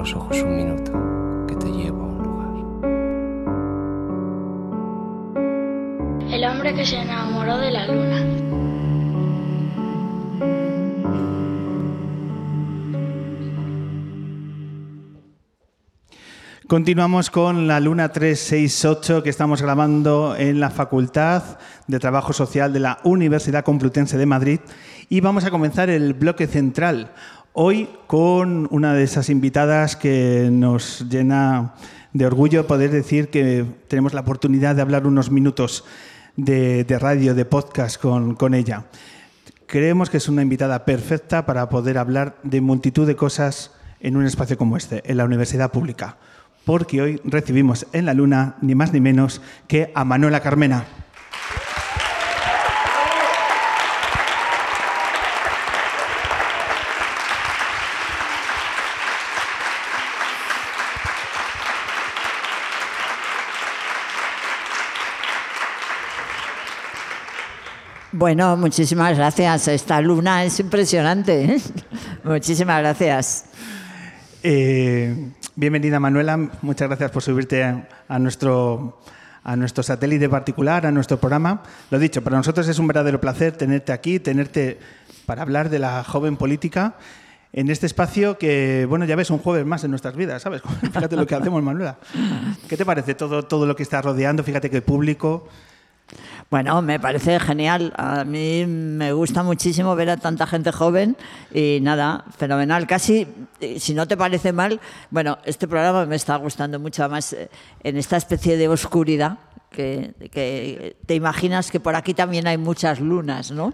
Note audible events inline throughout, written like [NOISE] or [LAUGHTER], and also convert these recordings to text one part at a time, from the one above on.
los ojos un minuto, que te llevo a un lugar. El hombre que se enamoró de la luna. Continuamos con la Luna 368 que estamos grabando en la Facultad de Trabajo Social de la Universidad Complutense de Madrid y vamos a comenzar el bloque central. Hoy con una de esas invitadas que nos llena de orgullo poder decir que tenemos la oportunidad de hablar unos minutos de, radio, de podcast con, con ella. Creemos que es una invitada perfecta para poder hablar de multitud de cosas en un espacio como este, en la universidad pública porque hoy recibimos en la luna ni más ni menos que a Manuela Carmena. Bueno, muchísimas gracias. Esta luna es impresionante. ¿eh? [LAUGHS] Muchísimas gracias. Eh, Bienvenida Manuela, muchas gracias por subirte a, nuestro, a nuestro satélite particular, a nuestro programa. Lo dicho, para nosotros es un verdadero placer tenerte aquí, tenerte para hablar de la joven política en este espacio que, bueno, ya ves, un jueves más en nuestras vidas, ¿sabes? [LAUGHS] Fíjate lo que hacemos, Manuela. ¿Qué te parece todo, todo lo que está rodeando? Fíjate que el público, bueno, me parece genial. A mí me gusta muchísimo ver a tanta gente joven y nada, fenomenal. Casi, si no te parece mal, bueno, este programa me está gustando mucho más eh, en esta especie de oscuridad que, que te imaginas que por aquí también hay muchas lunas, ¿no?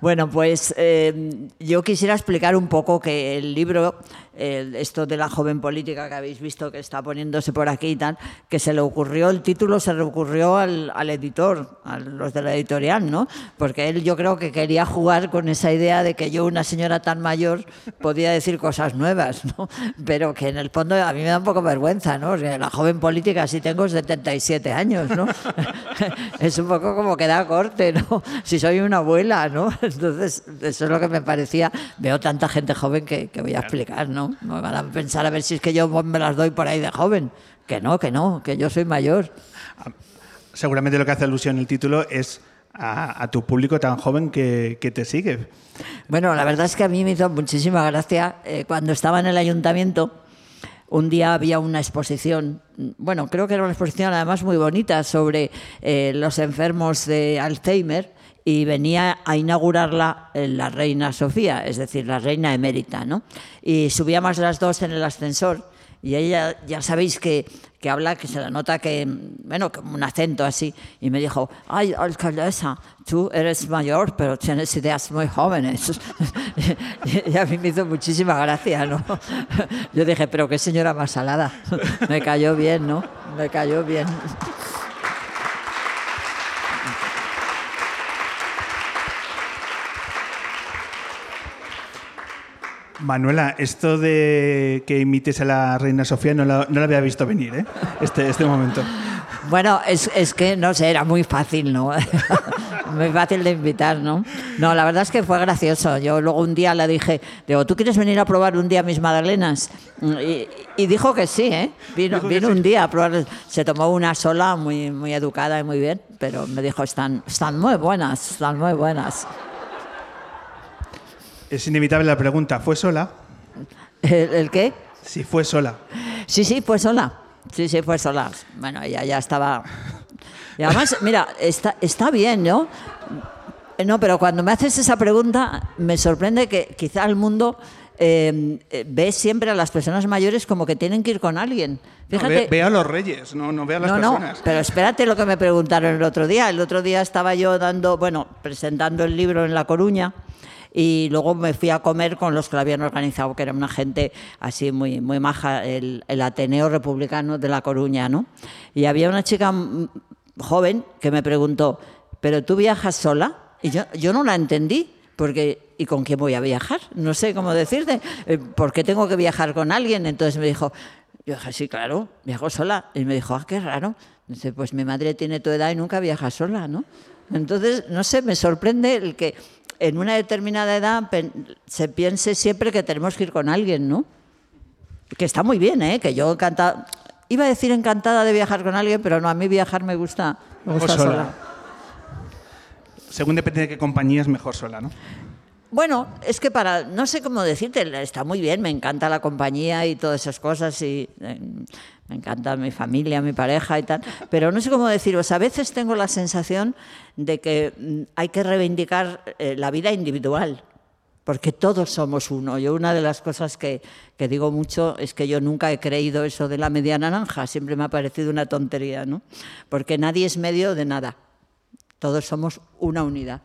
Bueno, pues eh, yo quisiera explicar un poco que el libro esto de la joven política que habéis visto que está poniéndose por aquí y tal, que se le ocurrió, el título se le ocurrió al, editor, a los de la editorial, ¿no? Porque él yo creo que quería jugar con esa idea de que yo, una señora tan mayor, podía decir cosas nuevas, ¿no? Pero que en el fondo a mí me da un poco vergüenza, ¿no? la joven política, si tengo 77 años, ¿no? [LAUGHS] es un poco como que da corte, ¿no? Si soy una abuela, ¿no? Entonces, eso es lo que me parecía. Veo tanta gente joven que, que voy a explicar, ¿no? ¿no? van a pensar a ver si es que yo me las doy por ahí de joven. Que no, que no, que yo soy mayor. Seguramente lo que hace alusión el título es a, tu público tan joven que, te sigue. Bueno, la verdad es que a mí me hizo muchísima gracia eh, cuando estaba en el ayuntamiento. Un día había una exposición, bueno, creo que era una exposición además muy bonita sobre eh, los enfermos de Alzheimer y venía a inaugurarla la reina Sofía, es decir, la reina emérita, ¿no? Y subíamos las dos en el ascensor y ella, ya sabéis que, que habla, que se la nota que, bueno, como un acento así, y me dijo, ay, alcaldesa, tú eres mayor, pero tienes ideas muy jóvenes. [LAUGHS] y a mí me hizo muchísima gracia, ¿no? Yo dije, pero qué señora más salada. [LAUGHS] me cayó bien, ¿no? Me cayó bien. Manuela, esto de que imites a la reina Sofía no lo, había visto venir, ¿eh? Este, este momento. Bueno, es, es, que, no sé, era muy fácil, ¿no? [LAUGHS] muy fácil de invitar, ¿no? No, la verdad es que fue gracioso. Yo luego un día le dije, digo, ¿tú quieres venir a probar un día mis magdalenas? Y, y dijo que sí, ¿eh? Vino, vino un día a probar, se tomó una sola, muy, muy educada y muy bien, pero me dijo, están, están muy buenas, están muy buenas. Es inevitable la pregunta, ¿fue sola? ¿El, qué? Si fue sola. Sí, sí, fue sola. Sí, sí, fue sola. Bueno, ella ya estaba... Y además, mira, está, está bien, ¿no? No, pero cuando me haces esa pregunta, me sorprende que quizá el mundo eh, ve siempre a las personas mayores como que tienen que ir con alguien. Fíjate, ve, a los reyes, no, no ve a las personas. No, pero espérate lo que me preguntaron el otro día. El otro día estaba yo dando, bueno, presentando el libro en La Coruña y luego me fui a comer con los que lo habían organizado, que era una gente así muy, muy maja, el, Ateneo Republicano de La Coruña, ¿no? Y había una chica joven que me preguntó, ¿pero tú viajas sola? Y yo, yo no la entendí, porque ¿y con quién voy a viajar? No sé cómo decirte, eh, ¿por qué tengo que viajar con alguien? Entonces me dijo, yo dije, sí, claro, viajo sola. Y me dijo, ah, qué raro. Dice, pues mi madre tiene tu edad y nunca viaja sola, ¿no? Entonces, no sé, me sorprende el que en una determinada edad se piense siempre que tenemos que ir con alguien, ¿no? que está muy bien, ¿eh? que yo encantada, iba a decir encantada de viajar con alguien, pero no, a mí viajar me gusta, me gusta O sola. sola. Según depende de qué compañía es mejor sola, ¿no? Bueno, es que para, no sé cómo decirte, está muy bien, me encanta la compañía y todas esas cosas y eh, me encanta mi familia, mi pareja y tal, pero no sé cómo deciros, a veces tengo la sensación de que mm, hay que reivindicar eh, la vida individual, porque todos somos uno. Yo una de las cosas que, que digo mucho es que yo nunca he creído eso de la media naranja, siempre me ha parecido una tontería, ¿no? Porque nadie es medio de nada, todos somos una unidad.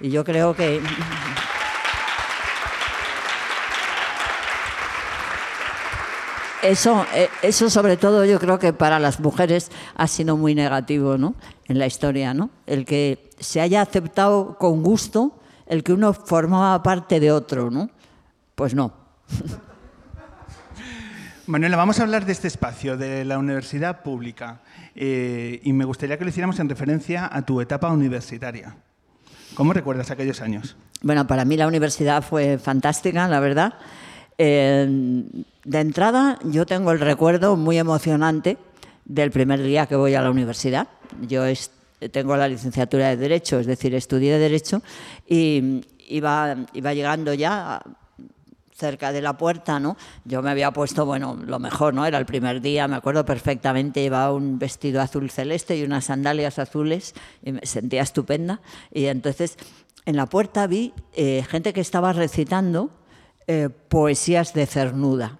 Y yo creo que... Eso, eh, eso sobre todo yo creo que para las mujeres ha sido muy negativo ¿no? en la historia, ¿no? el que se haya aceptado con gusto el que uno formaba parte de otro, ¿no? Pues no. [LAUGHS] Manuela, vamos a hablar de este espacio, de la universidad pública, eh, y me gustaría que lo hiciéramos en referencia a tu etapa universitaria. ¿Cómo recuerdas aquellos años? Bueno, para mí la universidad fue fantástica, la verdad. De entrada, yo tengo el recuerdo muy emocionante del primer día que voy a la universidad. Yo tengo la licenciatura de Derecho, es decir, estudié Derecho y iba, iba llegando ya cerca de la puerta, ¿no? Yo me había puesto, bueno, lo mejor, ¿no? Era el primer día, me acuerdo perfectamente, llevaba un vestido azul celeste y unas sandalias azules y me sentía estupenda. Y entonces en la puerta vi eh, gente que estaba recitando eh, poesías de Cernuda.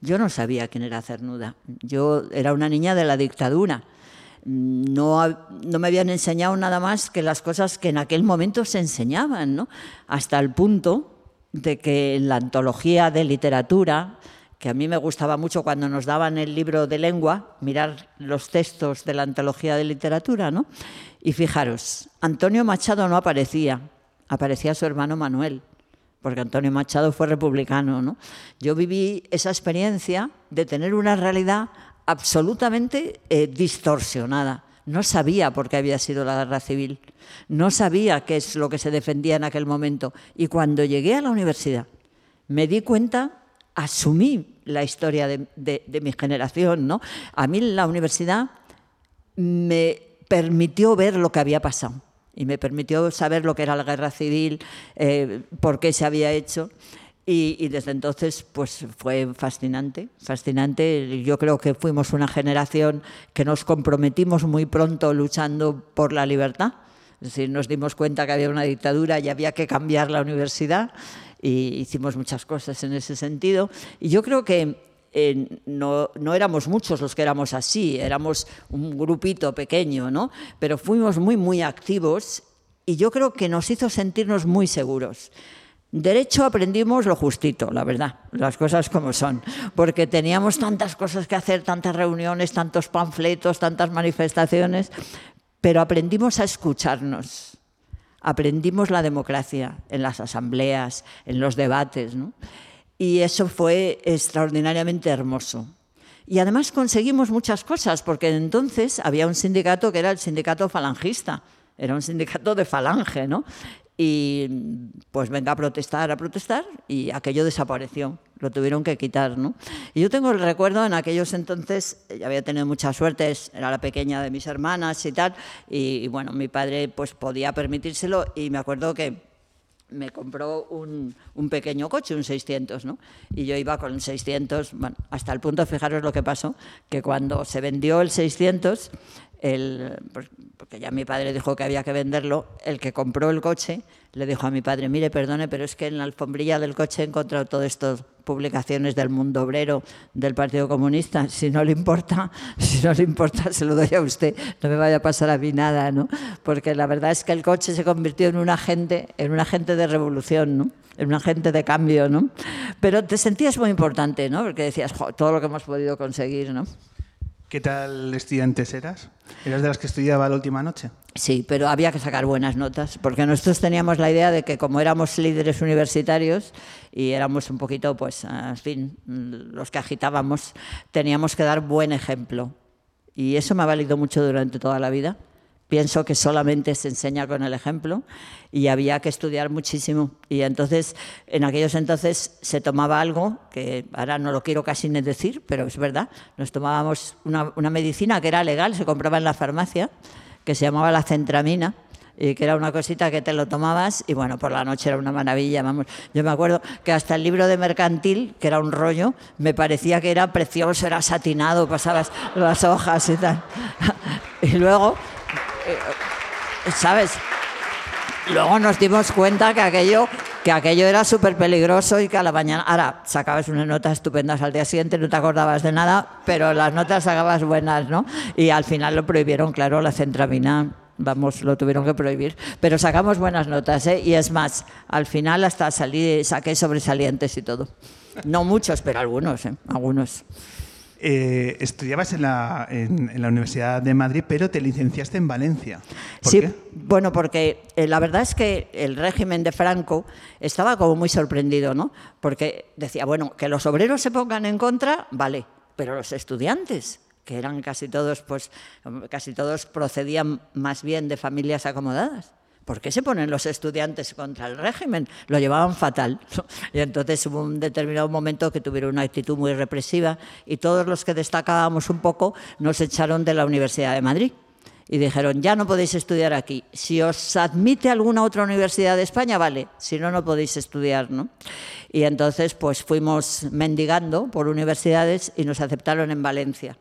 Yo no sabía quién era Cernuda. Yo era una niña de la dictadura. No, ha- no me habían enseñado nada más que las cosas que en aquel momento se enseñaban, ¿no? Hasta el punto de que en la antología de literatura, que a mí me gustaba mucho cuando nos daban el libro de lengua, mirar los textos de la antología de literatura, ¿no? Y fijaros, Antonio Machado no aparecía, aparecía su hermano Manuel porque Antonio Machado fue republicano. ¿no? Yo viví esa experiencia de tener una realidad absolutamente eh, distorsionada. No sabía por qué había sido la guerra civil, no sabía qué es lo que se defendía en aquel momento. Y cuando llegué a la universidad, me di cuenta, asumí la historia de, de- mi generación. ¿no? A mí la universidad me permitió ver lo que había pasado y me permitió saber lo que era la guerra civil, eh, por qué se había hecho. Y, desde entonces, pues fue fascinante, fascinante. Yo creo que fuimos una generación que nos comprometimos muy pronto luchando por la libertad. Es decir, nos dimos cuenta que había una dictadura y había que cambiar la universidad y hicimos muchas cosas en ese sentido. Y yo creo que eh, no, no éramos muchos los que éramos así, éramos un grupito pequeño, ¿no? Pero fuimos muy, muy activos y yo creo que nos hizo sentirnos muy seguros. Derecho aprendimos lo justito, la verdad, las cosas como son, porque teníamos tantas cosas que hacer, tantas reuniones, tantos panfletos, tantas manifestaciones, pero aprendimos a escucharnos, aprendimos la democracia en las asambleas, en los debates. Y eso fue extraordinariamente hermoso. Y además conseguimos muchas cosas, porque entonces había un sindicato que era el sindicato falangista, era un sindicato de falange, ¿no? Y pues venga a protestar, a protestar, y aquello desapareció, lo tuvieron que quitar, ¿no? Y yo tengo el recuerdo en aquellos entonces, ya había tenido mucha suerte, era la pequeña de mis hermanas y tal, y, y bueno, mi padre pues podía permitírselo, y me acuerdo que me compró un, un pequeño coche, un 600, ¿no? Y yo iba con el 600, bueno, hasta el punto, fijaros lo que pasó, que cuando se vendió el 600, el, pues, porque ya mi padre dijo que había que venderlo, el que compró el coche le dijo a mi padre, mire, perdone, pero es que en la alfombrilla del coche he encontrado todas estas publicaciones del mundo obrero, del Partido Comunista, si no le importa, [LAUGHS] si no le importa, se lo doy a usted, no me vaya a pasar a mí nada, ¿no? Porque la verdad es que el coche se convirtió en un agente, en un agente de revolución, ¿no? En un agente de cambio, ¿no? Pero te sentías muy importante, ¿no? Porque decías, "Jo, todo lo que hemos podido conseguir, ¿no? ¿Qué tal estudiantes eras? ¿Eras de las que estudiaba la última noche? Sí, pero había que sacar buenas notas, porque nosotros teníamos la idea de que como éramos líderes universitarios y éramos un poquito, pues, en fin, los que agitábamos, teníamos que dar buen ejemplo. Y eso me ha valido mucho durante toda la vida, pienso que solamente se enseña con el ejemplo y había que estudiar muchísimo. Y entonces, en aquellos entonces se tomaba algo, que ahora no lo quiero casi ni decir, pero es verdad, nos tomábamos una, una medicina que era legal, se compraba en la farmacia, que se llamaba la centramina y que era una cosita que te lo tomabas y bueno, por la noche era una maravilla, vamos. Yo me acuerdo que hasta el libro de mercantil, que era un rollo, me parecía que era precioso, era satinado, pasabas las hojas y tal. [LAUGHS] Y luego, ¿sabes? Luego nos dimos cuenta que aquello, que aquello era súper peligroso y que a la mañana, ahora sacabas unas notas estupendas al día siguiente, no te acordabas de nada, pero las notas sacabas buenas, ¿no? Y al final lo prohibieron, claro, la centramina vamos, lo tuvieron que prohibir. Pero sacamos buenas notas, ¿eh? Y es más, al final hasta salí, saqué sobresalientes y todo. No muchos, pero algunos, ¿eh? Algunos. Eh, estudiabas en la, en, en la Universidad de Madrid, pero te licenciaste en Valencia. ¿Por sí, qué? bueno, porque eh, la verdad es que el régimen de Franco estaba como muy sorprendido, ¿no? Porque decía, bueno, que los obreros se pongan en contra, vale, pero los estudiantes, que eran casi todos, pues, casi todos procedían más bien de familias acomodadas. ¿Por qué se ponen los estudiantes contra el régimen? Lo llevaban fatal. Y entonces hubo un determinado momento que tuvieron una actitud muy represiva y todos los que destacábamos un poco nos echaron de la Universidad de Madrid. Y dijeron, ya no podéis estudiar aquí. Si os admite alguna otra universidad de España, vale. Si no, no podéis estudiar, ¿no? Y entonces, pues fuimos mendigando por universidades y nos aceptaron en Valencia.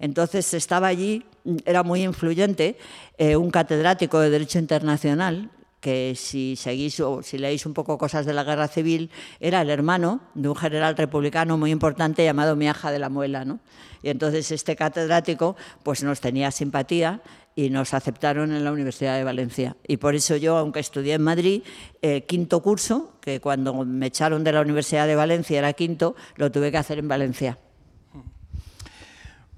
Entonces estaba allí, era muy influyente, eh, un catedrático de Derecho Internacional, que si seguís o si leéis un poco cosas de la guerra civil, era el hermano de un general republicano muy importante llamado Miaja de la Muela. ¿no? Y entonces este catedrático pues nos tenía simpatía y nos aceptaron en la Universidad de Valencia. Y por eso yo, aunque estudié en Madrid, eh, quinto curso, que cuando me echaron de la Universidad de Valencia era quinto, lo tuve que hacer en Valencia.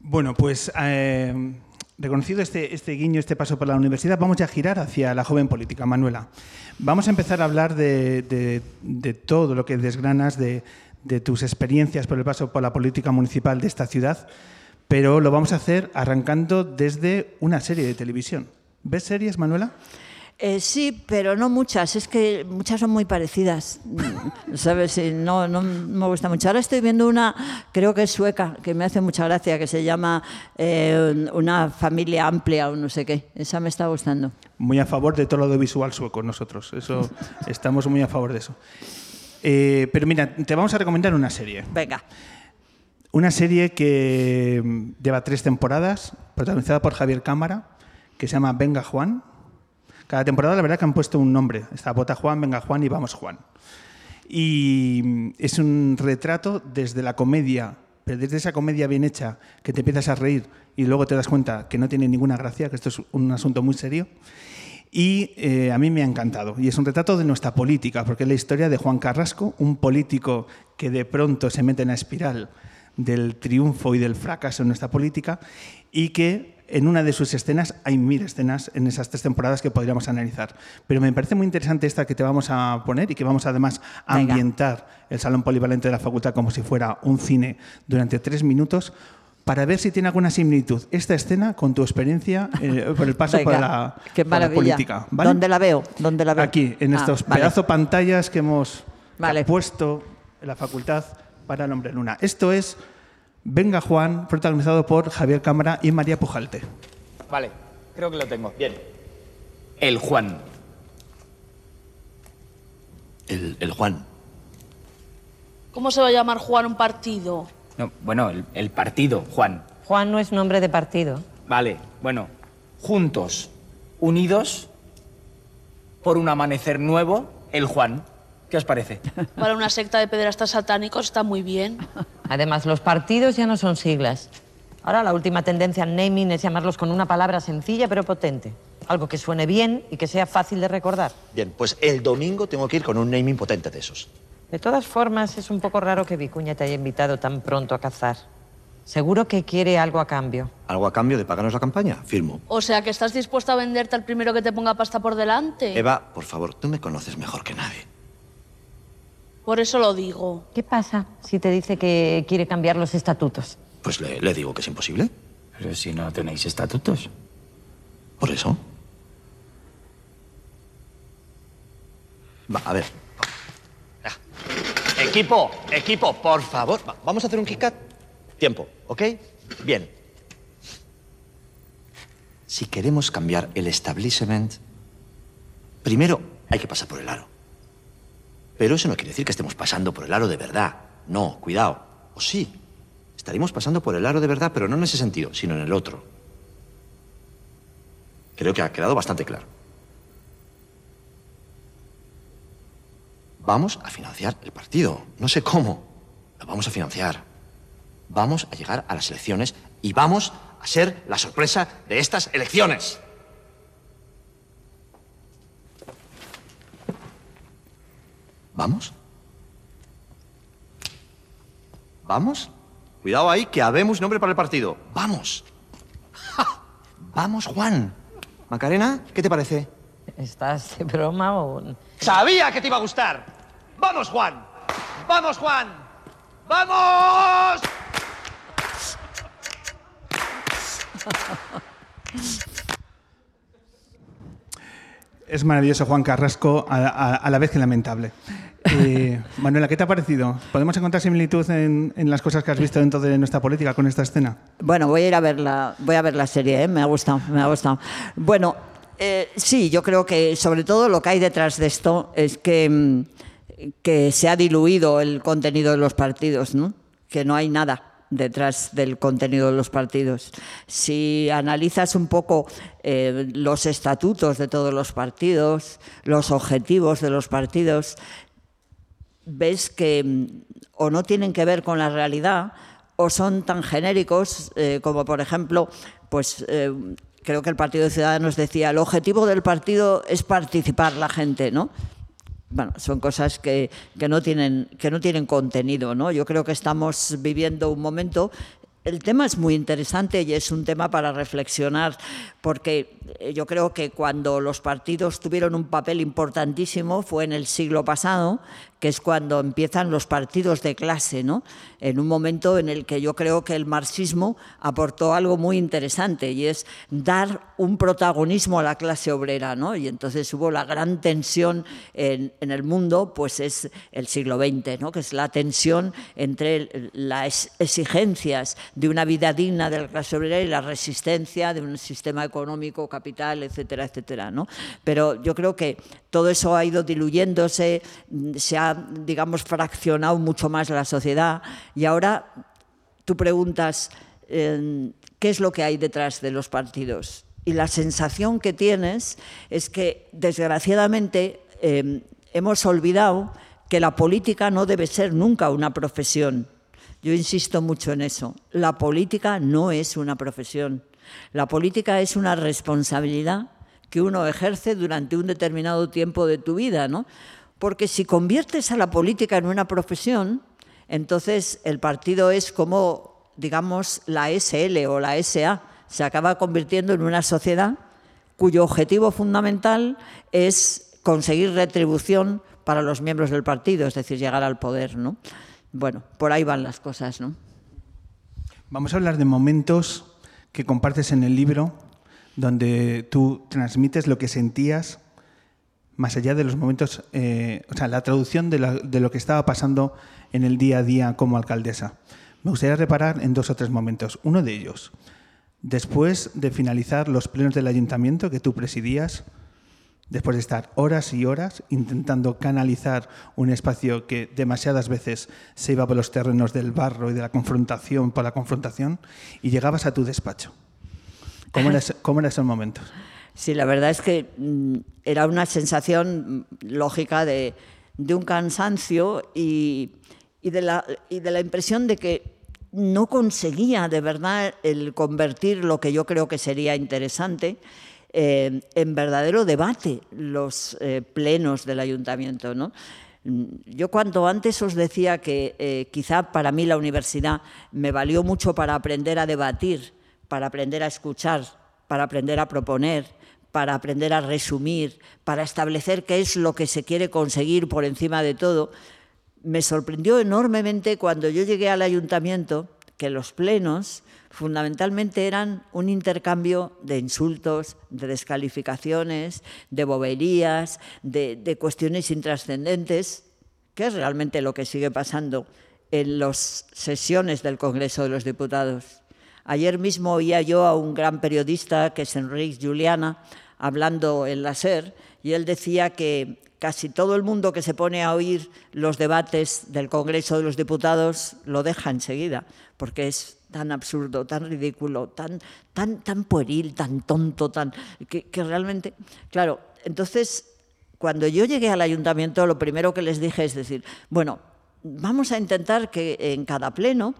Bueno, pues eh, reconocido este, este, guiño, este paso por la universidad, vamos ya a girar hacia la joven política, Manuela. Vamos a empezar a hablar de, de, todo lo que desgranas, de, de, tus experiencias por el paso por la política municipal de esta ciudad, pero lo vamos a hacer arrancando desde una serie de televisión. ¿Ves series, Manuela? Eh, sí, pero no muchas. Es que muchas son muy parecidas. ¿Sabes? No, no me gusta mucho. Ahora estoy viendo una, creo que es sueca, que me hace mucha gracia, que se llama eh, Una familia amplia o no sé qué. Esa me está gustando. Muy a favor de todo lo audiovisual sueco nosotros. Eso, [LAUGHS] estamos muy a favor de eso. Eh, pero mira, te vamos a recomendar una serie. Venga. Una serie que lleva tres temporadas, protagonizada por Javier Cámara, que se llama Venga Juan cada temporada la verdad que han puesto un nombre. Está Bota Juan, Venga Juan y Vamos Juan. Y es un retrato desde la comedia, pero desde esa comedia bien hecha que te empiezas a reír y luego te das cuenta que no tiene ninguna gracia, que esto es un asunto muy serio. Y eh, a mí me ha encantado. Y es un retrato de nuestra política, porque es la historia de Juan Carrasco, un político que de pronto se mete en la espiral del triunfo y del fracaso en nuestra política y que en una de sus escenas, hay mil escenas en esas tres temporadas que podríamos analizar. Pero me parece muy interesante esta que te vamos a poner y que vamos además a Venga. ambientar el Salón Polivalente de la Facultad como si fuera un cine durante tres minutos para ver si tiene alguna similitud esta escena con tu experiencia eh, por el paso [LAUGHS] Venga, por la, qué por la maravilla. política. ¿vale? ¿Dónde la veo? ¿Dónde la veo? Aquí, en Ah, estos vale. pedazo pantallas que hemos Vale. puesto en la facultad para el Hombre Luna. Esto es Venga Juan, protagonizado por Javier Cámara y María Pujalte. Vale, creo que lo tengo. Bien. El Juan. El, el Juan. ¿Cómo se va a llamar Juan un partido? No, bueno, el, el partido, Juan. Juan no es nombre de partido. Vale, bueno. Juntos, unidos, por un amanecer nuevo, el Juan. ¿Qué os parece? [LAUGHS] Para una secta de pederastas satánicos está muy bien. Además, los partidos ya no son siglas. Ahora la última tendencia en naming es llamarlos con una palabra sencilla pero potente. Algo que suene bien y que sea fácil de recordar. Bien, pues el domingo tengo que ir con un naming potente de esos. De todas formas, es un poco raro que Vicuña te haya invitado tan pronto a cazar. Seguro que quiere algo a cambio. ¿Algo a cambio de pagarnos la campaña? Firmo. O sea, que estás dispuesta a venderte al primero que te ponga pasta por delante. Eva, por favor, tú me conoces mejor que nadie. Por eso lo digo. ¿Qué pasa si te dice que quiere cambiar los estatutos? Pues le, le digo que es imposible. Pero si no tenéis estatutos. Por eso. Va, a ver. Ah. Equipo, equipo, por favor. Va, vamos a hacer un kick Tiempo, ¿ok? Bien. Si queremos cambiar el establishment, primero hay que pasar por el aro. Pero eso no quiere decir que estemos pasando por el aro de verdad. No, cuidado. O sí. Estaremos pasando por el aro de verdad, pero no en ese sentido, sino en el otro. Creo que ha quedado bastante claro. Vamos a financiar el partido. No sé cómo. Lo vamos a financiar. Vamos a llegar a las elecciones y vamos a ser la sorpresa de estas elecciones. ¿Vamos? ¿Vamos? Cuidado ahí, que habemos nombre para el partido. ¡Vamos! ¡Vamos, Juan! Macarena, ¿qué te parece? ¿Estás de broma o...? ¡Sabía que te iba a gustar! ¡Vamos, Juan! ¡Vamos, Juan! ¡Vamos! Es maravilloso, Juan Carrasco, a, a- a la vez que lamentable. Eh, [LAUGHS] Manuela, ¿qué te ha parecido? ¿Podemos encontrar similitud en, en las cosas que has visto dentro de nuestra política con esta escena? Bueno, voy a ir a ver la, voy a ver la serie, ¿eh? me ha gustado, me ha gustado. Bueno, eh, sí, yo creo que sobre todo lo que hay detrás de esto es que, mm, que se ha diluido el contenido de los partidos, ¿no? que no hay nada detrás del contenido de los partidos. Si analizas un poco eh, los estatutos de todos los partidos, los objetivos de los partidos, ves que mm, o no tienen que ver con la realidad o son tan genéricos eh, como por ejemplo pues eh, creo que el Partido de Ciudadanos decía el objetivo del partido es participar la gente no bueno, son cosas que, que no tienen, que no tienen contenido, ¿no? Yo creo que estamos viviendo un momento. El tema es muy interesante y es un tema para reflexionar, porque eh, yo creo que cuando los partidos tuvieron un papel importantísimo fue en el siglo pasado, que es cuando empiezan los partidos de clase, ¿no? En un momento en el que yo creo que el marxismo aportó algo muy interesante y es dar un protagonismo a la clase obrera, ¿no? Y entonces hubo la gran tensión en, el mundo, pues es el siglo XX, ¿no? Que es la tensión entre las exigencias de una vida digna de la clase obrera y la resistencia de un sistema económico, capital, etcétera, etcétera, ¿no? Pero yo creo que todo eso ha ido diluyéndose, se ha, digamos, fraccionado mucho más la sociedad y ahora tú preguntas eh, qué es lo que hay detrás de los partidos. Y la sensación que tienes es que, desgraciadamente, eh, hemos olvidado que la política no debe ser nunca una profesión. Yo insisto mucho en eso. La política no es una profesión. La política es una responsabilidad que uno ejerce durante un determinado tiempo de tu vida, ¿no? Porque si conviertes a la política en una profesión, entonces el partido es como, digamos, la SL o la SA, se acaba convirtiendo en una sociedad cuyo objetivo fundamental es conseguir retribución para los miembros del partido, es decir, llegar al poder, ¿no? Bueno, por ahí van las cosas, ¿no? Vamos a hablar de momentos que compartes en el libro, donde tú transmites lo que sentías más allá de los momentos, eh, o sea, la traducción de, la- de lo que estaba pasando en el día a día como alcaldesa. Me gustaría reparar en dos o tres momentos. Uno de ellos, después de finalizar los plenos del ayuntamiento que tú presidías, después de estar horas y horas intentando canalizar un espacio que demasiadas veces se iba por los terrenos del barro y de la confrontación por la confrontación, y llegabas a tu despacho. ¿Cómo [LAUGHS] era, ese- cómo era ese momento? Sí, la verdad es que mm, era una sensación mm, lógica de, un cansancio y, y de la, y de la impresión de que no conseguía de verdad el convertir lo que yo creo que sería interesante eh, en verdadero debate los eh, plenos del ayuntamiento. ¿no? Mm, Yo cuanto antes os decía que eh, quizá para mí la universidad me valió mucho para aprender a debatir, para aprender a escuchar, para aprender a proponer, para aprender a resumir, para establecer qué es lo que se quiere conseguir por encima de todo, me sorprendió enormemente cuando yo llegué al ayuntamiento que los plenos fundamentalmente eran un intercambio de insultos, de descalificaciones, de boberías, de, cuestiones intrascendentes, que es realmente lo que sigue pasando en las sesiones del Congreso de los Diputados. Ayer mismo oía yo a un gran periodista, que es Enrique Juliana, hablando en la SER, y él decía que casi todo el mundo que se pone a oír los debates del Congreso de los Diputados lo deja enseguida, porque es tan absurdo, tan ridículo, tan, tan, tan pueril, tan tonto, tan que, realmente, claro, entonces cuando yo llegué al ayuntamiento lo primero que les dije es decir, bueno, vamos a intentar que en cada pleno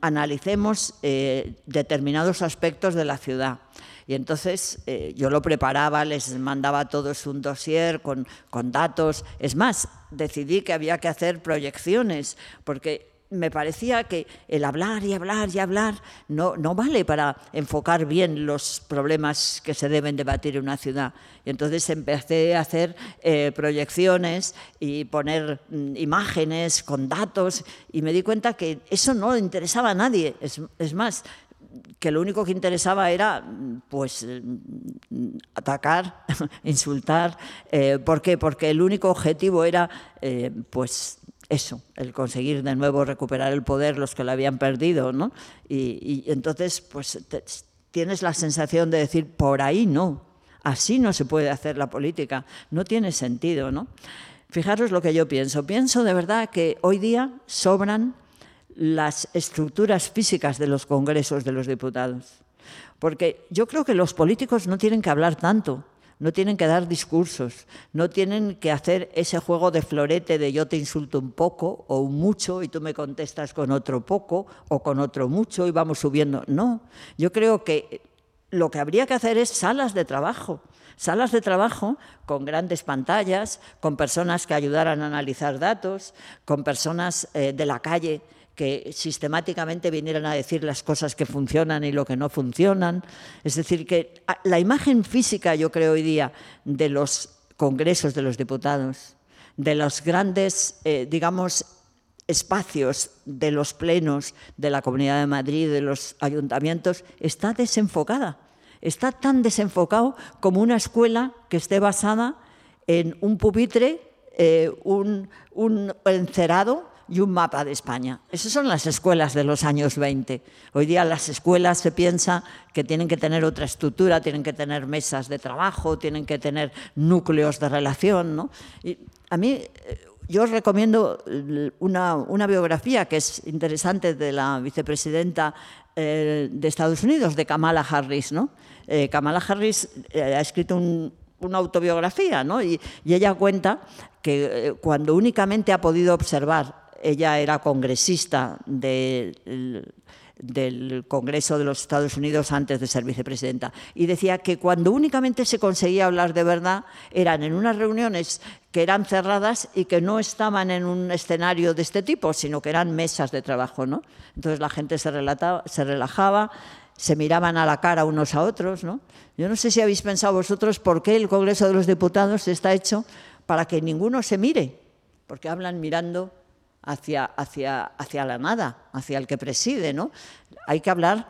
analicemos eh, determinados aspectos de la ciudad. Y entonces eh, yo lo preparaba, les mandaba a todos un dossier con, con datos. Es más, decidí que había que hacer proyecciones, porque me parecía que el hablar y hablar y hablar no, no vale para enfocar bien los problemas que se deben debatir en una ciudad. Y entonces empecé a hacer eh, proyecciones y poner mm, imágenes con datos y me di cuenta que eso no interesaba a nadie. Es, es más, que lo único que interesaba era pues mm, atacar, [LAUGHS] insultar. Eh, ¿Por qué? Porque el único objetivo era eh, pues eso, el conseguir de nuevo recuperar el poder los que lo habían perdido, ¿no? Y, y entonces, pues te, tienes la sensación de decir, por ahí no, así no se puede hacer la política, no tiene sentido, ¿no? Fijaros lo que yo pienso. Pienso de verdad que hoy día sobran las estructuras físicas de los congresos de los diputados. Porque yo creo que los políticos no tienen que hablar tanto, no tienen que dar discursos, no tienen que hacer ese juego de florete de yo te insulto un poco o un mucho y tú me contestas con otro poco o con otro mucho y vamos subiendo. No, yo creo que lo que habría que hacer es salas de trabajo, salas de trabajo con grandes pantallas, con personas que ayudaran a analizar datos, con personas eh, de la calle que sistemáticamente vinieran a decir las cosas que funcionan y lo que no funcionan. Es decir, que la imagen física, yo creo hoy día, de los congresos de los diputados, de los grandes, eh, digamos, espacios de los plenos de la Comunidad de Madrid, de los ayuntamientos, está desenfocada. Está tan desenfocado como una escuela que esté basada en un pupitre, eh, un, un encerado, y un mapa de España. Esas son las escuelas de los años 20. Hoy día las escuelas se piensa que tienen que tener otra estructura, tienen que tener mesas de trabajo, tienen que tener núcleos de relación. ¿no? A mí, eh, yo os recomiendo una, una, biografía que es interesante de la vicepresidenta eh, de Estados Unidos, de Kamala Harris. ¿no? Eh, Kamala Harris eh, ha escrito un, una autobiografía, ¿no? Y, ella cuenta que cuando únicamente ha podido observar ella era congresista de, del Congreso de los Estados Unidos antes de ser vicepresidenta. Y decía que cuando únicamente se conseguía hablar de verdad eran en unas reuniones que eran cerradas y que no estaban en un escenario de este tipo, sino que eran mesas de trabajo. ¿no? Entonces la gente se, relataba, se relajaba, se miraban a la cara unos a otros. ¿no? Yo no sé si habéis pensado vosotros por qué el Congreso de los Diputados está hecho para que ninguno se mire, porque hablan mirando hacia, hacia, hacia la nada, hacia el que preside. ¿no? Hay que hablar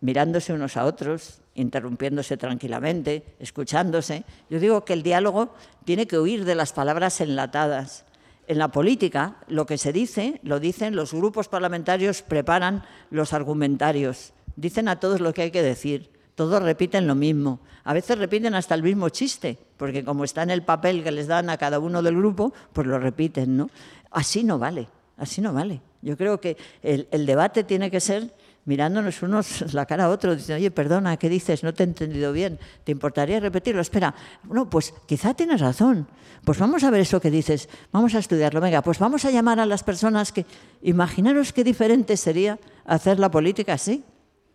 mirándose unos a otros, interrumpiéndose tranquilamente, escuchándose. Yo digo que el diálogo tiene que huir de las palabras enlatadas. En la política, lo que se dice, lo dicen los grupos parlamentarios, preparan los argumentarios, dicen a todos lo que hay que decir, todos repiten lo mismo. A veces repiten hasta el mismo chiste, porque como está en el papel que les dan a cada uno del grupo, pues lo repiten, ¿no? Así no vale, así no vale. Yo creo que el, debate tiene que ser mirándonos unos [LAUGHS] la cara a otro, diciendo, oye, perdona, ¿qué dices? No te he entendido bien. ¿Te importaría repetirlo? Espera, no, pues quizá tienes razón. Pues vamos a ver eso que dices, vamos a estudiarlo. Venga, pues vamos a llamar a las personas que... Imaginaros qué diferente sería hacer la política así.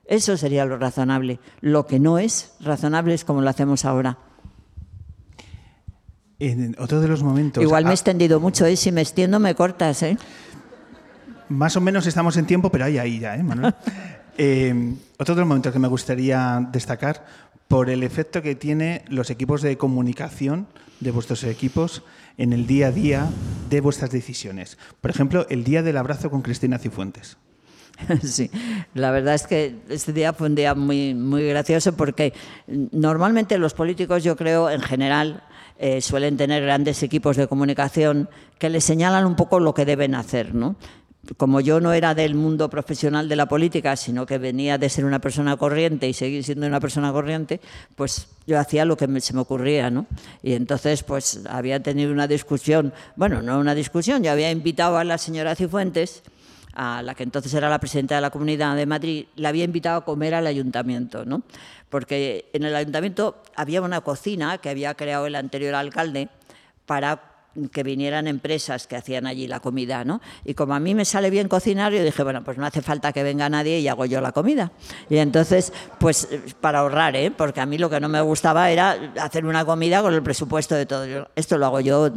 Eso sería lo razonable. Lo que no es razonable es como lo hacemos ahora. En otro de los momentos... Igual me he extendido mucho, ¿eh? si me extiendo me cortas. ¿eh? Más o menos estamos en tiempo, pero ahí, ahí ya, ¿eh, Manuel? [LAUGHS] eh, otro de los momentos que me gustaría destacar por el efecto que tiene los equipos de comunicación de vuestros equipos en el día a día de vuestras decisiones. Por ejemplo, el día del abrazo con Cristina Cifuentes. [LAUGHS] Sí, la verdad es que este día fue un día muy, muy gracioso porque normalmente los políticos, yo creo, en general, eh, suelen tener grandes equipos de comunicación que les señalan un poco lo que deben hacer, ¿no? como yo no era del mundo profesional de la política, sino que venía de ser una persona corriente y seguir siendo una persona corriente, pues yo hacía lo que se me ocurría, ¿no? Y entonces, pues había tenido una discusión, bueno, no una discusión, yo había invitado a la señora Cifuentes, a la que entonces era la presidenta de la Comunidad de Madrid, la había invitado a comer al ayuntamiento, ¿no? Porque en el ayuntamiento había una cocina que había creado el anterior alcalde para que vinieran empresas que hacían allí la comida, ¿no? Y como a mí me sale bien cocinar, yo dije, bueno, pues no hace falta que venga nadie y hago yo la comida. Y entonces, pues para ahorrar, ¿eh? Porque a mí lo que no me gustaba era hacer una comida con el presupuesto de todo. Esto lo hago yo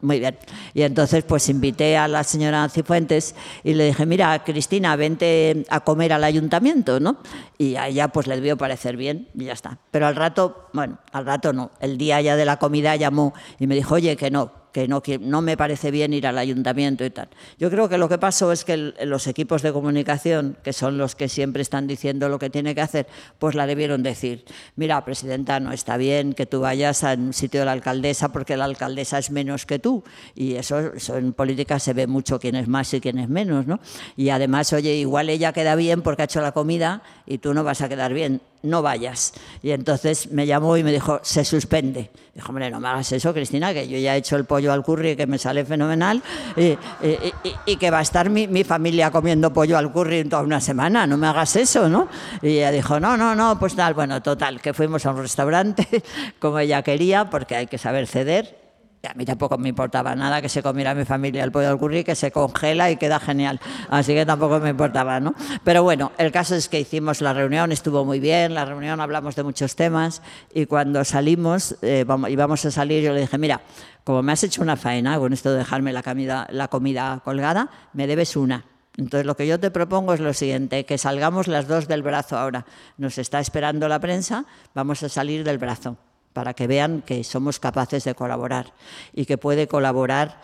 muy bien. Y entonces, pues invité a la señora Cifuentes y le dije, mira, Cristina, vente a comer al ayuntamiento, ¿no? Y a ella pues le debió parecer bien y ya está. Pero al rato, bueno, al rato no. El día ya de la comida llamó y me dijo, oye, que no, que no, que no me parece bien ir al ayuntamiento y tal. Yo creo que lo que pasó es que los equipos de comunicación, que son los que siempre están diciendo lo que tiene que hacer, pues la debieron decir. Mira, presidenta, no está bien que tú vayas a un sitio de la alcaldesa porque la alcaldesa es menos que tú. Y eso, eso en política se ve mucho quién es más y quién es menos, ¿no? Y además, oye, igual ella queda bien porque ha hecho la comida y tú no vas a quedar bien no vayas. Y entonces me llamó y me dijo, se suspende. Dijo, hombre, no me hagas eso, Cristina, que yo ya he hecho el pollo al curry que me sale fenomenal y, que va a estar mi, mi, familia comiendo pollo al curry en toda una semana, no me hagas eso, ¿no? Y ella dijo, no, no, no, pues tal, bueno, total, que fuimos a un restaurante [LAUGHS] como ella quería, porque hay que saber ceder, a mí tampoco me importaba nada que se comiera mi familia el pollo al que se congela y queda genial. Así que tampoco me importaba, ¿no? Pero bueno, el caso es que hicimos la reunión, estuvo muy bien, la reunión hablamos de muchos temas y cuando salimos, eh, íbamos a salir, yo le dije, mira, como me has hecho una faena con esto de dejarme la comida, la comida colgada, me debes una. Entonces lo que yo te propongo es lo siguiente, que salgamos las dos del brazo ahora. Nos está esperando la prensa, vamos a salir del brazo para que vean que somos capaces de colaborar y que puede colaborar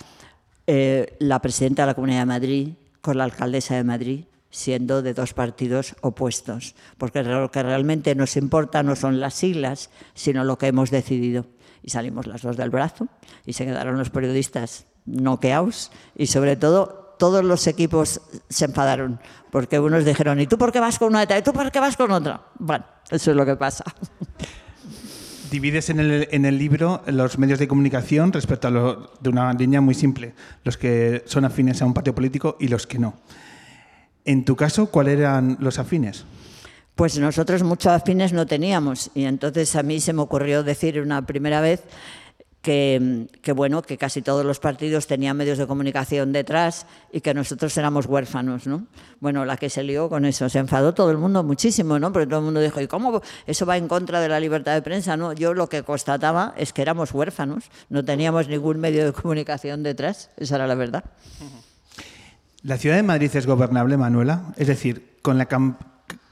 eh, la presidenta de la Comunidad de Madrid con la alcaldesa de Madrid siendo de dos partidos opuestos, porque lo que realmente nos importa no son las siglas, sino lo que hemos decidido. Y salimos las dos del brazo y se quedaron los periodistas noqueados y sobre todo todos los equipos se enfadaron, porque unos dijeron, ¿y tú por qué vas con una ¿Y tú por qué vas con otra? Bueno, eso es lo que pasa. [LAUGHS] Divides en el, en el, libro los medios de comunicación respecto a lo, de una línea muy simple, los que son afines a un partido político y los que no. En tu caso, ¿cuáles eran los afines? Pues nosotros muchos afines no teníamos y entonces a mí se me ocurrió decir una primera vez que, bueno, que casi todos los partidos tenían medios de comunicación detrás y que nosotros éramos huérfanos, ¿no? Bueno, la que se lió con eso, se enfadó todo el mundo muchísimo, ¿no? Porque todo el mundo dijo, ¿y cómo eso va en contra de la libertad de prensa? No, yo lo que constataba es que éramos huérfanos, no teníamos ningún medio de comunicación detrás, esa era la verdad. ¿La ciudad de Madrid es gobernable, Manuela? Es decir, con la, con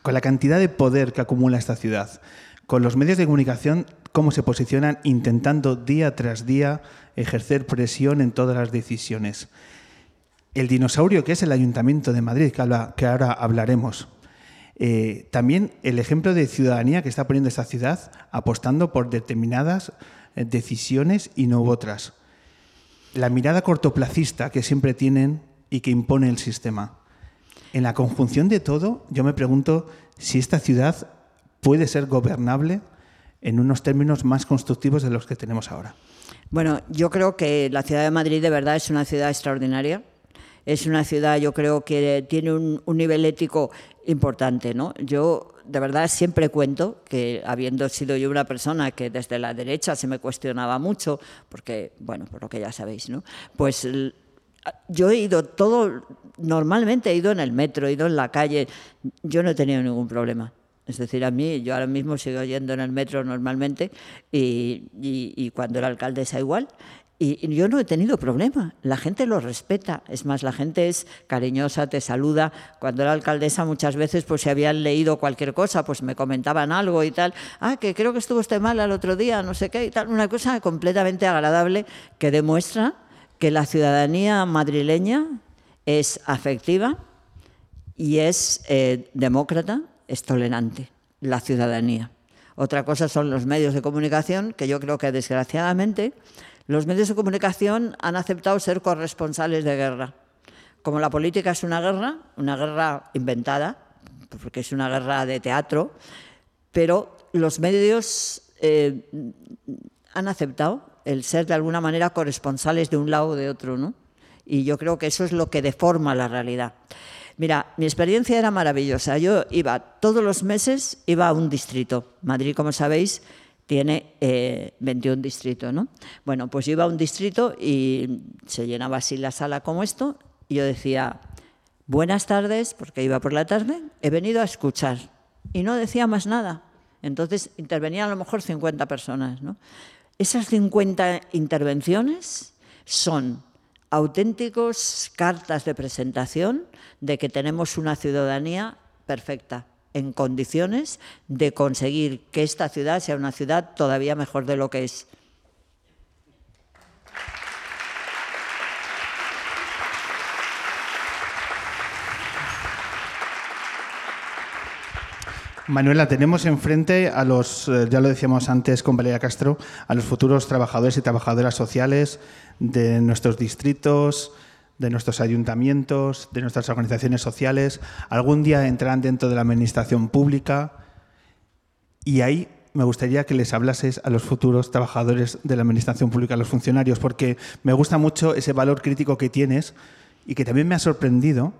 la cantidad de poder que acumula esta ciudad, con los medios de comunicación cómo se posicionan intentando día tras día ejercer presión en todas las decisiones. El dinosaurio que es el Ayuntamiento de Madrid, que, ahora hablaremos. Eh, también el ejemplo de ciudadanía que está poniendo esta ciudad apostando por determinadas eh, decisiones y no otras. La mirada cortoplacista que siempre tienen y que impone el sistema. En la conjunción de todo, yo me pregunto si esta ciudad puede ser gobernable en unos términos más constructivos de los que tenemos ahora. Bueno, yo creo que la ciudad de Madrid de verdad es una ciudad extraordinaria. Es una ciudad, yo creo que tiene un, nivel ético importante. ¿no? Yo de verdad siempre cuento que habiendo sido yo una persona que desde la derecha se me cuestionaba mucho, porque, bueno, por lo que ya sabéis, ¿no? pues yo he ido todo, normalmente he ido en el metro, he ido en la calle, yo no he tenido ningún problema. Es decir, a mí, yo ahora mismo sigo yendo en el metro normalmente y, cuando era alcaldesa igual. Y, yo no he tenido problema, la gente lo respeta, es más, la gente es cariñosa, te saluda. Cuando era alcaldesa muchas veces, pues si habían leído cualquier cosa, pues me comentaban algo y tal. Ah, que creo que estuvo usted mal el otro día, no sé qué y tal. Una cosa completamente agradable que demuestra que la ciudadanía madrileña es afectiva, y es eh, demócrata, es tolerante, la ciudadanía. Otra cosa son los medios de comunicación, que yo creo que desgraciadamente los medios de comunicación han aceptado ser corresponsales de guerra. Como la política es una guerra, una guerra inventada, porque es una guerra de teatro, pero los medios eh, han aceptado el ser de alguna manera corresponsales de un lado o de otro, ¿no? Y yo creo que eso es lo que deforma la realidad. Mira, mi experiencia era maravillosa. Yo iba todos los meses, iba a un distrito. Madrid, como sabéis, tiene 21 eh, distritos, ¿no? Bueno, pues yo iba a un distrito y se llenaba así la sala como esto, y yo decía, buenas tardes, porque iba por la tarde, he venido a escuchar. Y no decía más nada. Entonces intervenían a lo mejor 50 personas, ¿no? Esas 50 intervenciones son auténticos cartas de presentación de que tenemos una ciudadanía perfecta, en condiciones de conseguir que esta ciudad sea una ciudad todavía mejor de lo que es. Manuela, tenemos enfrente a los, eh, ya lo decíamos antes con Valeria Castro, a los futuros trabajadores y trabajadoras sociales de nuestros distritos, de nuestros ayuntamientos, de nuestras organizaciones sociales. Algún día entrarán dentro de la administración pública y ahí me gustaría que les hablases a los futuros trabajadores de la administración pública, a los funcionarios, porque me gusta mucho ese valor crítico que tienes y que también me ha sorprendido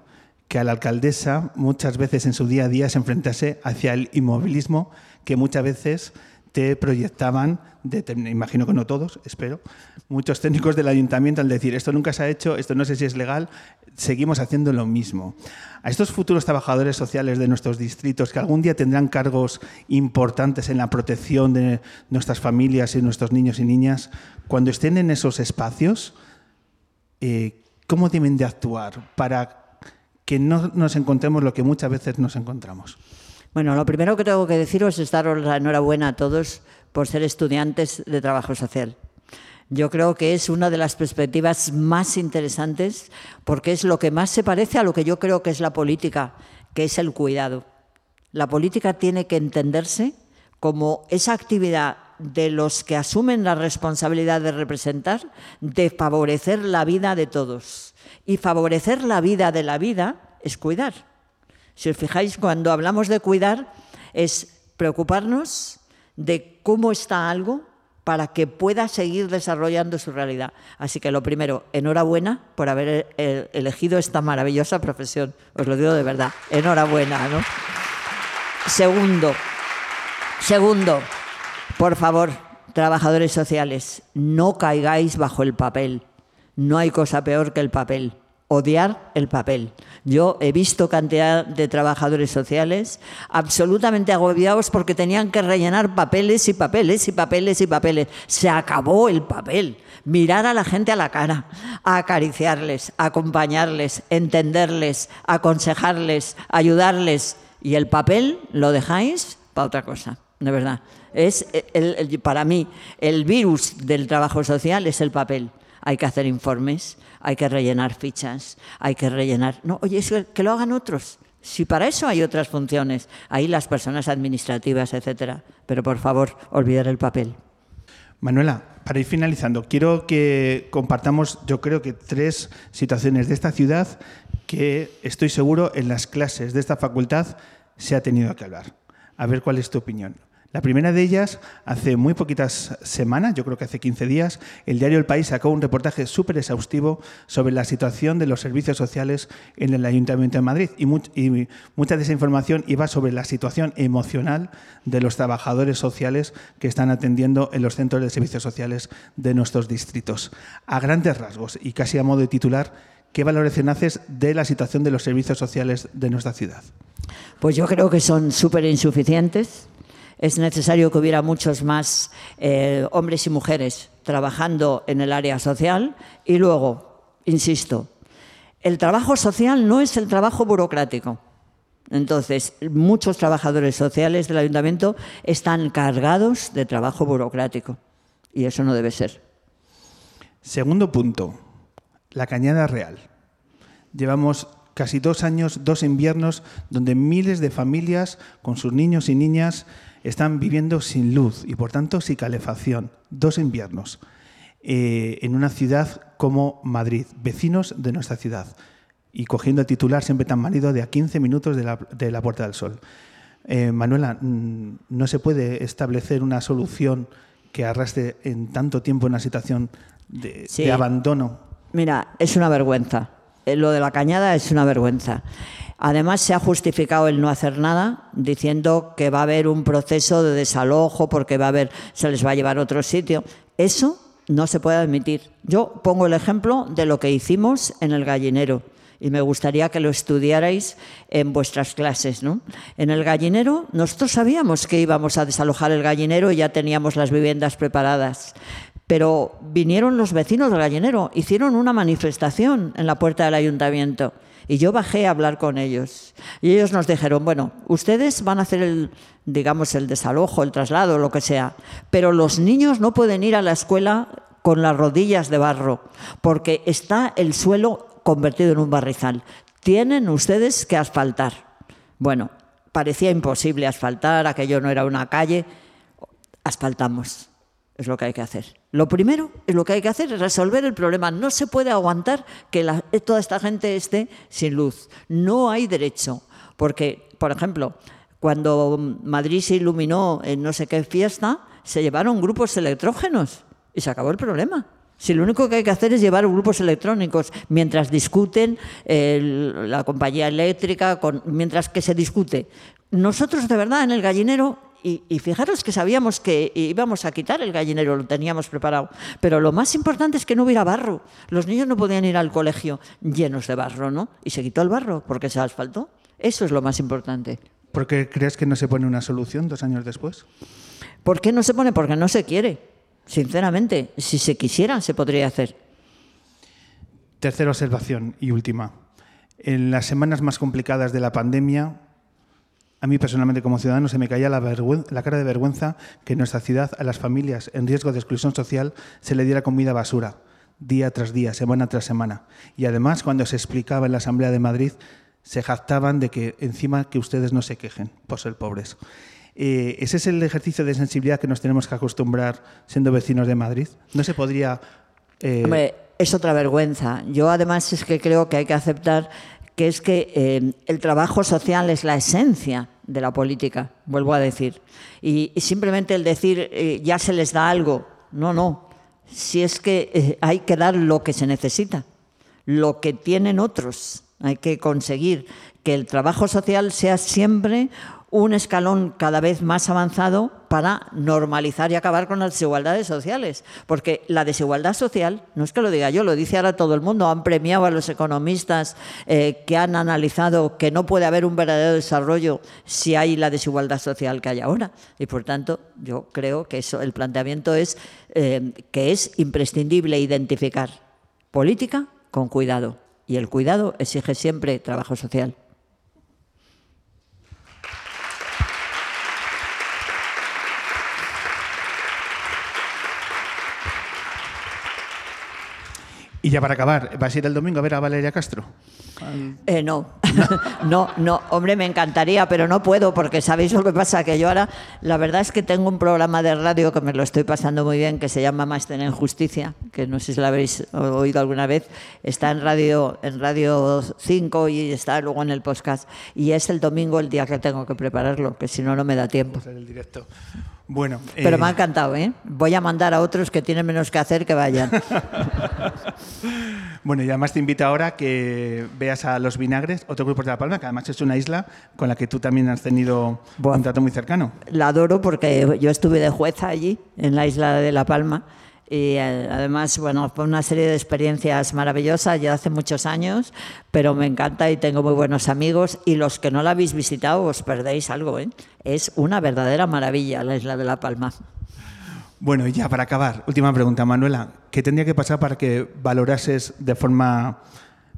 que a la alcaldesa muchas veces en su día a día se enfrentase hacia el inmovilismo que muchas veces te proyectaban, de, imagino que no todos, espero, muchos técnicos del ayuntamiento al decir esto nunca se ha hecho, esto no sé si es legal, seguimos haciendo lo mismo. A estos futuros trabajadores sociales de nuestros distritos que algún día tendrán cargos importantes en la protección de nuestras familias y nuestros niños y niñas, cuando estén en esos espacios, eh, ¿cómo deben de actuar para que no nos encontremos lo que muchas veces nos encontramos? Bueno, lo primero que tengo que deciros es daros la enhorabuena a todos por ser estudiantes de trabajo social. Yo creo que es una de las perspectivas más interesantes porque es lo que más se parece a lo que yo creo que es la política, que es el cuidado. La política tiene que entenderse como esa actividad de los que asumen la responsabilidad de representar, de favorecer la vida de todos. Y favorecer la vida de la vida es cuidar. Si os fijáis, cuando hablamos de cuidar, es preocuparnos de cómo está algo para que pueda seguir desarrollando su realidad. Así que lo primero, enhorabuena por haber eh, elegido esta maravillosa profesión. Os lo digo de verdad, enhorabuena, ¿no? Segundo, segundo, por favor, trabajadores sociales, no caigáis bajo el papel. No hay cosa peor que el papel odiar el papel. Yo he visto cantidad de trabajadores sociales absolutamente agobiados porque tenían que rellenar papeles y papeles y papeles y papeles. Se acabó el papel. Mirar a la gente a la cara, acariciarles, acompañarles, entenderles, aconsejarles, ayudarles. Y el papel lo dejáis para otra cosa, de verdad. Es para mí el virus del trabajo social es el papel. Hay que hacer informes, hay que rellenar fichas, hay que rellenar... No, oye, que lo hagan otros. Si para eso hay otras funciones, ahí las personas administrativas, etcétera. Pero por favor, olvidar el papel. Manuela, para ir finalizando, quiero que compartamos, yo creo que tres situaciones de esta ciudad que estoy seguro en las clases de esta facultad se ha tenido que hablar. A ver cuál es tu opinión. La primera de ellas, hace muy poquitas semanas, yo creo que hace 15 días, el diario El País sacó un reportaje súper exhaustivo sobre la situación de los servicios sociales en el Ayuntamiento de Madrid. Y, mucha de esa información iba sobre la situación emocional de los trabajadores sociales que están atendiendo en los centros de servicios sociales de nuestros distritos. A grandes rasgos y casi a modo de titular, ¿qué valoración haces de la situación de los servicios sociales de nuestra ciudad? Pues yo creo que son súper insuficientes es necesario que hubiera muchos más eh, hombres y mujeres trabajando en el área social y luego, insisto, el trabajo social no es el trabajo burocrático. Entonces, muchos trabajadores sociales del ayuntamiento están cargados de trabajo burocrático y eso no debe ser. Segundo punto, la cañada real. Llevamos Casi dos años, dos inviernos, donde miles de familias con sus niños y niñas están viviendo sin luz y por tanto sin calefacción. Dos inviernos eh, en una ciudad como Madrid, vecinos de nuestra ciudad. Y cogiendo el titular siempre tan manido de a 15 minutos de la, de la Puerta del Sol. Eh, Manuela, mm, no se puede establecer una solución que arrastre en tanto tiempo una situación de, Sí. de abandono. Mira, es una vergüenza. Eh, Lo de la cañada es una vergüenza. Además, se ha justificado el no hacer nada diciendo que va a haber un proceso de desalojo porque se les va a llevar a otro sitio. Eso no se puede admitir. Yo pongo el ejemplo de lo que hicimos en el gallinero y me gustaría que lo estudiarais en vuestras clases. En el gallinero, nosotros sabíamos que íbamos a desalojar el gallinero y ya teníamos las viviendas preparadas. Pero vinieron los vecinos del gallinero, hicieron una manifestación en la puerta del ayuntamiento y yo bajé a hablar con ellos. Y ellos nos dijeron, bueno, ustedes van a hacer el, digamos, el desalojo, el traslado, lo que sea, pero los niños no pueden ir a la escuela con las rodillas de barro, porque está el suelo convertido en un barrizal. Tienen ustedes que asfaltar. Bueno, parecía imposible asfaltar, aquello no era una calle. Asfaltamos. Es lo que hay que hacer. Lo primero es lo que hay que hacer es resolver el problema. No se puede aguantar que toda esta gente esté sin luz. No hay derecho. Porque, por ejemplo, cuando Madrid se iluminó en no sé qué fiesta, se llevaron grupos electrógenos y se acabó el problema. Si lo único que hay que hacer es llevar grupos electrónicos mientras discuten la compañía eléctrica, con- mientras que se discute. Nosotros, de verdad, en el gallinero, y, y fijaros que sabíamos que íbamos a quitar el gallinero, lo teníamos preparado, pero lo más importante es que no hubiera barro. Los niños no podían ir al colegio llenos de barro, ¿no? Y se quitó el barro porque se asfaltó. Eso es lo más importante. ¿Por qué crees que no se pone una solución dos años después? ¿Por qué no se pone? Porque no se quiere. Sinceramente, si se quisiera, se podría hacer. Tercera observación y última. En las semanas más complicadas de la pandemia, a mí personalmente como ciudadano se me caía la, cara de vergüenza que en nuestra ciudad a las familias en riesgo de exclusión social se le diera comida basura, día tras día, semana tras semana. Y además, cuando se explicaba en la Asamblea de Madrid, se jactaban de que encima que ustedes no se quejen por ser pobres. Eh, ¿Ese es el ejercicio de sensibilidad que nos tenemos que acostumbrar siendo vecinos de Madrid? ¿No se podría... eh, Hombre, es otra vergüenza. Yo además es que creo que hay que aceptar que es que eh, el trabajo social es la esencia de la política, vuelvo a decir. Y, simplemente el decir eh, ya se les da algo, no, no. Si es que eh, hay que dar lo que se necesita, lo que tienen otros. Hay que conseguir que el trabajo social sea siempre un escalón cada vez más avanzado para normalizar y acabar con las desigualdades sociales. Porque la desigualdad social, no es que lo diga yo, lo dice ahora todo el mundo, han premiado a los economistas eh, que han analizado que no puede haber un verdadero desarrollo si hay la desigualdad social que hay ahora. Y por tanto, yo creo que eso, el planteamiento es eh, que es imprescindible identificar política con cuidado. Y el cuidado exige siempre trabajo social. Y ya para acabar, ¿vas a ir el domingo a ver a Valeria Castro? Eh, no, [LAUGHS] no, no, hombre, me encantaría, pero no puedo porque sabéis lo que pasa, que yo ahora, la verdad es que tengo un programa de radio que me lo estoy pasando muy bien, que se llama Máster en Justicia, que no sé si lo habéis oído alguna vez, está en Radio, en radio 5 y está luego en el podcast, y es el domingo el día que tengo que prepararlo, que si no, no me da tiempo. Hacer el directo. Bueno, Pero eh, me ha encantado, ¿eh? Voy a mandar a otros que tienen menos que hacer que vayan. [LAUGHS] bueno, y además te invito ahora que veas a Los Vinagres, otro grupo de La Palma, que además es una isla con la que tú también has tenido un trato muy cercano. La adoro porque yo estuve de jueza allí, en la isla de La Palma. Y eh, además, bueno, fue una serie de experiencias maravillosas ya hace muchos años, pero me encanta y tengo muy buenos amigos. Y los que no la habéis visitado, os perdéis algo, ¿eh? Es una verdadera maravilla la isla de La Palma. Bueno, y ya para acabar, última pregunta, Manuela. ¿Qué tendría que pasar para que valorases de forma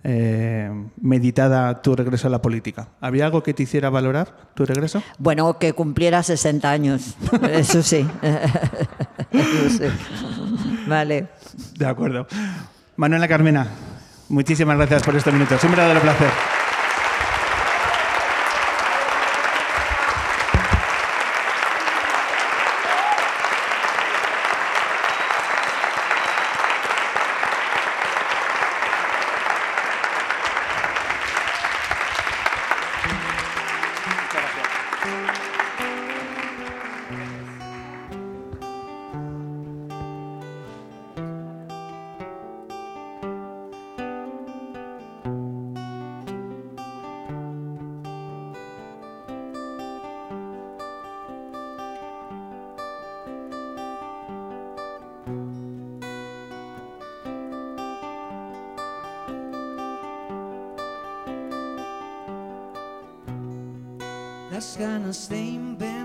eh, meditada tu regreso a la política? ¿Habría algo que te hiciera valorar tu regreso? Bueno, que cumpliera 60 años, eso sí. [LAUGHS] [LAUGHS] Eso sí. Vale. De acuerdo. Manuela Carmena, muchísimas gracias por estos minutos. Siempre ha dado placer. Las ganas de inventar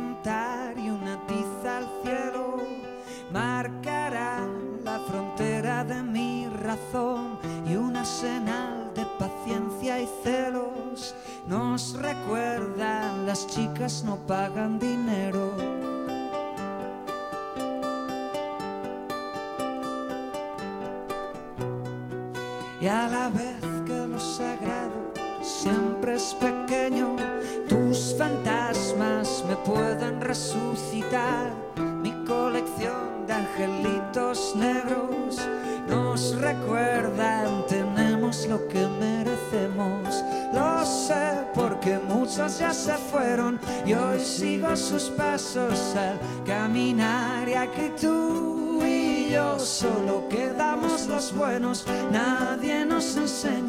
buenos, nadie nos enseña